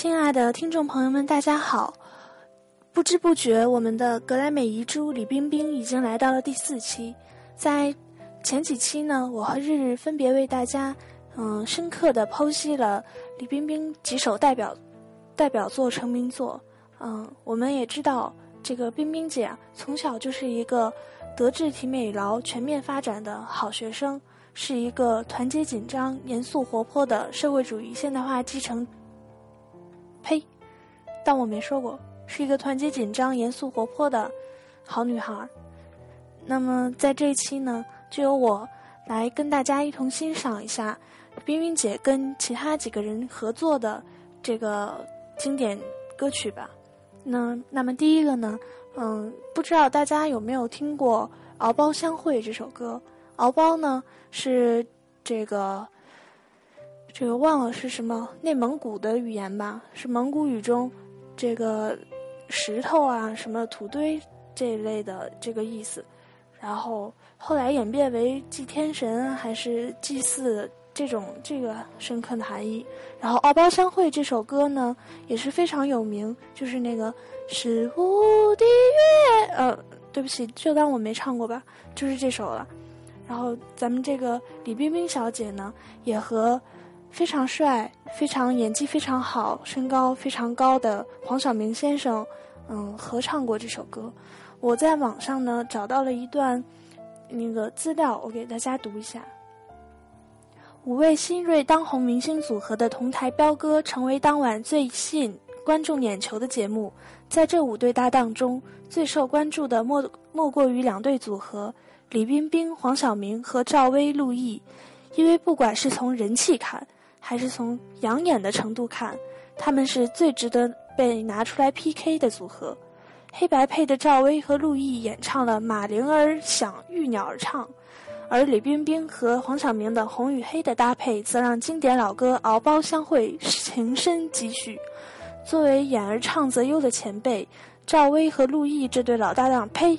亲爱的听众朋友们，大家好！不知不觉，我们的格莱美遗珠李冰冰已经来到了第四期。在前几期呢，我和日日分别为大家，嗯，深刻的剖析了李冰冰几首代表代表作、成名作。嗯，我们也知道，这个冰冰姐啊，从小就是一个德智体美劳全面发展的好学生，是一个团结紧张、严肃活泼的社会主义现代化继承。呸！当我没说过，是一个团结紧张、严肃活泼的好女孩。那么在这一期呢，就由我来跟大家一同欣赏一下冰冰姐跟其他几个人合作的这个经典歌曲吧。那那么第一个呢，嗯，不知道大家有没有听过《敖包相会》这首歌？敖包呢是这个。这个忘了是什么内蒙古的语言吧？是蒙古语中，这个石头啊，什么土堆这一类的这个意思。然后后来演变为祭天神还是祭祀这种这个深刻的含义。然后《敖包相会》这首歌呢也是非常有名，就是那个十五的月，呃，对不起，就当我没唱过吧，就是这首了。然后咱们这个李冰冰小姐呢也和。非常帅、非常演技非常好、身高非常高的黄晓明先生，嗯，合唱过这首歌。我在网上呢找到了一段那个资料，我给大家读一下：五位新锐当红明星组合的同台飙歌，成为当晚最吸引观众眼球的节目。在这五对搭档中，最受关注的莫莫过于两对组合：李冰冰、黄晓明和赵薇、陆毅。因为不管是从人气看，还是从养眼的程度看，他们是最值得被拿出来 PK 的组合。黑白配的赵薇和陆毅演唱了《马铃儿响，玉鸟儿唱》，而李冰冰和黄晓明的红与黑的搭配，则让经典老歌《敖包相会》情深几许。作为演而唱则优的前辈，赵薇和陆毅这对老搭档，呸，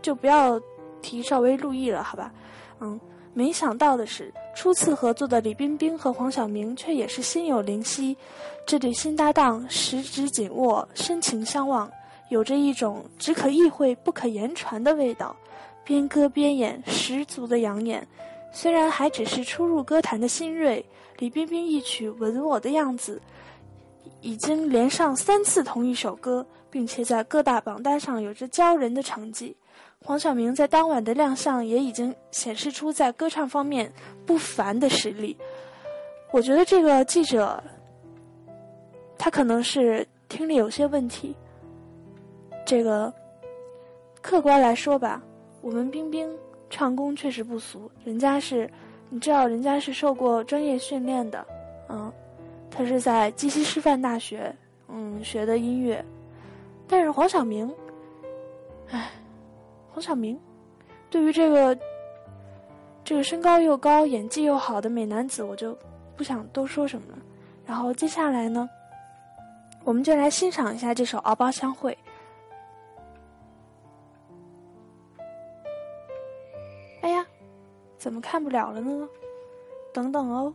就不要提赵薇、陆毅了，好吧？嗯。没想到的是，初次合作的李冰冰和黄晓明却也是心有灵犀。这对新搭档十指紧握，深情相望，有着一种只可意会不可言传的味道。边歌边演，十足的养眼。虽然还只是初入歌坛的新锐，李冰冰一曲《吻我的样子》已经连上三次同一首歌，并且在各大榜单上有着骄人的成绩。黄晓明在当晚的亮相也已经显示出在歌唱方面不凡的实力。我觉得这个记者，他可能是听力有些问题。这个客观来说吧，我们冰冰唱功确实不俗，人家是，你知道人家是受过专业训练的，嗯，他是在鸡西师范大学嗯学的音乐，但是黄晓明，唉。黄晓明，对于这个这个身高又高、演技又好的美男子，我就不想多说什么了。然后接下来呢，我们就来欣赏一下这首《敖包相会》。哎呀，怎么看不了了呢？等等哦。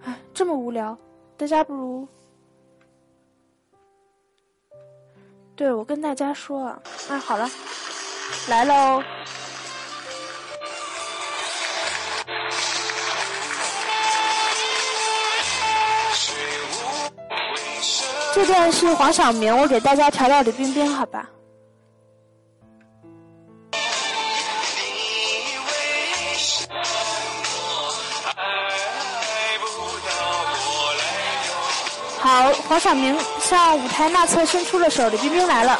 哎，这么无聊，大家不如……对，我跟大家说啊，啊，好了，来喽！这段是黄晓明，我给大家调到李冰冰，好吧？好，黄晓明向舞台那侧伸出了手，李冰冰来了。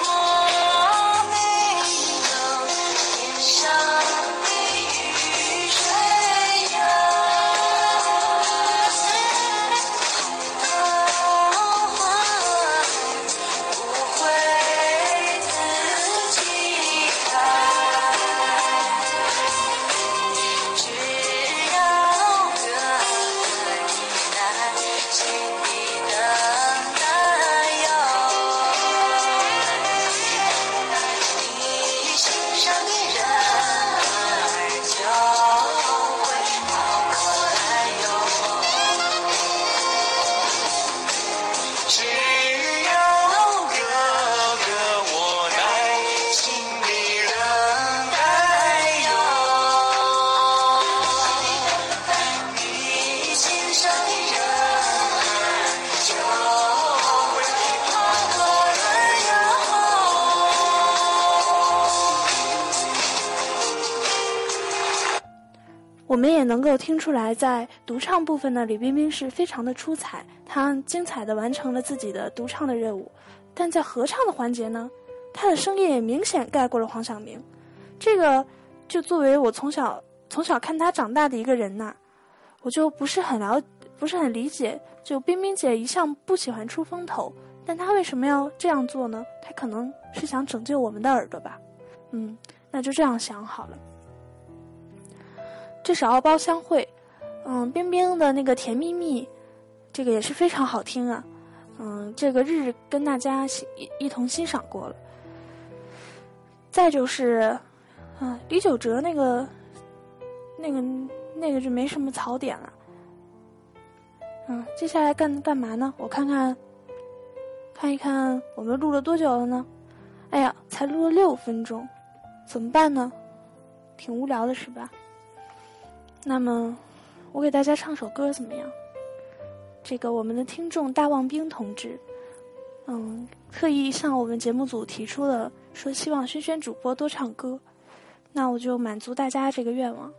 我们也能够听出来，在独唱部分呢，李冰冰是非常的出彩，她精彩的完成了自己的独唱的任务。但在合唱的环节呢，她的声音也明显盖过了黄晓明。这个就作为我从小从小看她长大的一个人呐，我就不是很了，不是很理解。就冰冰姐一向不喜欢出风头，但她为什么要这样做呢？她可能是想拯救我们的耳朵吧。嗯，那就这样想好了。这是《敖包相会》，嗯，冰冰的那个《甜蜜蜜》，这个也是非常好听啊，嗯，这个日日跟大家一一同欣赏过了。再就是，嗯，李玖哲那个，那个那个就没什么槽点了。嗯，接下来干干嘛呢？我看看，看一看我们录了多久了呢？哎呀，才录了六分钟，怎么办呢？挺无聊的是吧？那么，我给大家唱首歌怎么样？这个我们的听众大望兵同志，嗯，特意向我们节目组提出了说希望轩轩主播多唱歌，那我就满足大家这个愿望。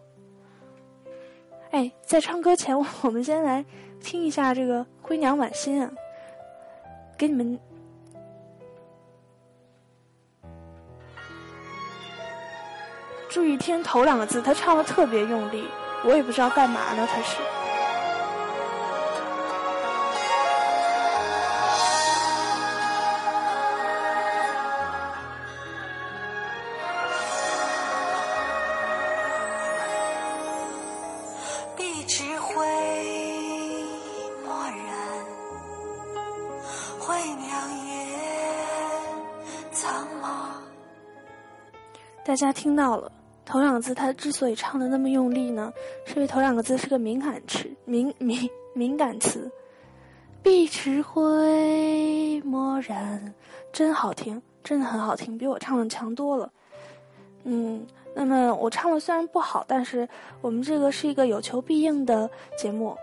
哎，在唱歌前，我们先来听一下这个《灰娘婉心》啊，给你们注意听头两个字，他唱的特别用力。我也不知道干嘛呢，他是。碧池灰墨染，灰娘也苍茫。大家听到了。头两个字，他之所以唱的那么用力呢，是因为头两个字是个敏感词，敏敏敏感词。碧池灰墨染，真好听，真的很好听，比我唱的强多了。嗯，那么我唱的虽然不好，但是我们这个是一个有求必应的节目。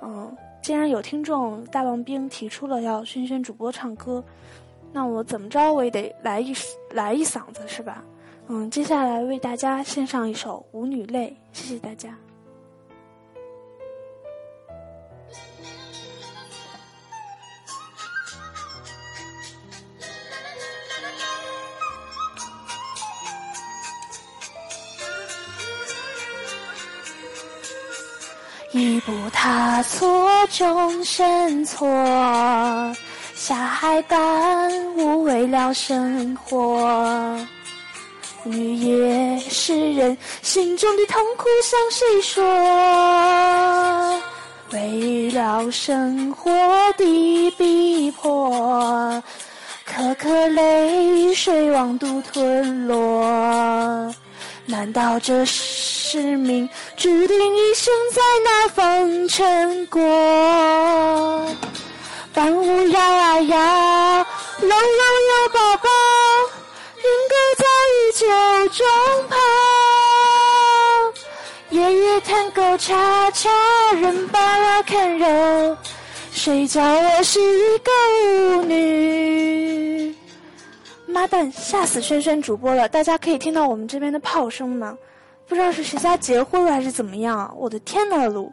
嗯，既然有听众大王兵提出了要轩轩主播唱歌，那我怎么着我也得来一来一嗓子，是吧？嗯，接下来为大家献上一首《舞女泪》，谢谢大家。一步踏错，终身错，下海感悟为了生活。雨也是人，心中的痛苦向谁说？为了生活的逼迫，颗颗泪水往肚吞落。难道这是命注定一生在那风尘过？伴舞摇啊摇，龙龙有中炮，夜夜弹勾叉叉，人把看肉，谁叫我是一个舞女？妈蛋，吓死轩轩主播了！大家可以听到我们这边的炮声吗？不知道是谁家结婚了还是怎么样？我的天呐，路！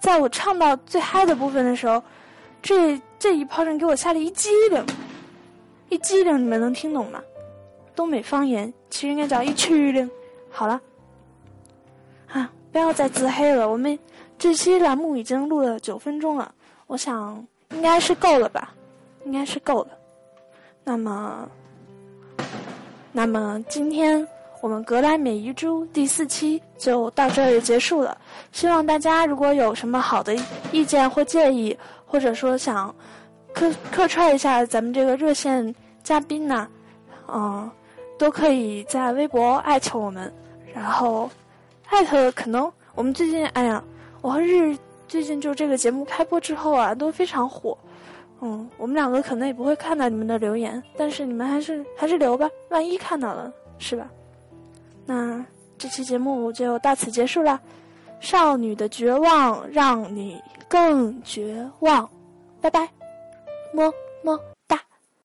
在我唱到最嗨的部分的时候，这这一炮声给我吓了一激灵，一激灵，你们能听懂吗？东北方言其实应该叫一曲灵。好了，啊，不要再自黑了。我们这期栏目已经录了九分钟了，我想应该是够了吧，应该是够了。那么，那么今天我们格莱美遗珠第四期就到这里结束了。希望大家如果有什么好的意见或建议，或者说想客客串一下咱们这个热线嘉宾呢，嗯。都可以在微博艾特我们，然后艾特可能我们最近哎呀，我和日最近就这个节目开播之后啊都非常火，嗯，我们两个可能也不会看到你们的留言，但是你们还是还是留吧，万一看到了是吧？那这期节目就到此结束了，少女的绝望让你更绝望，拜拜，么么。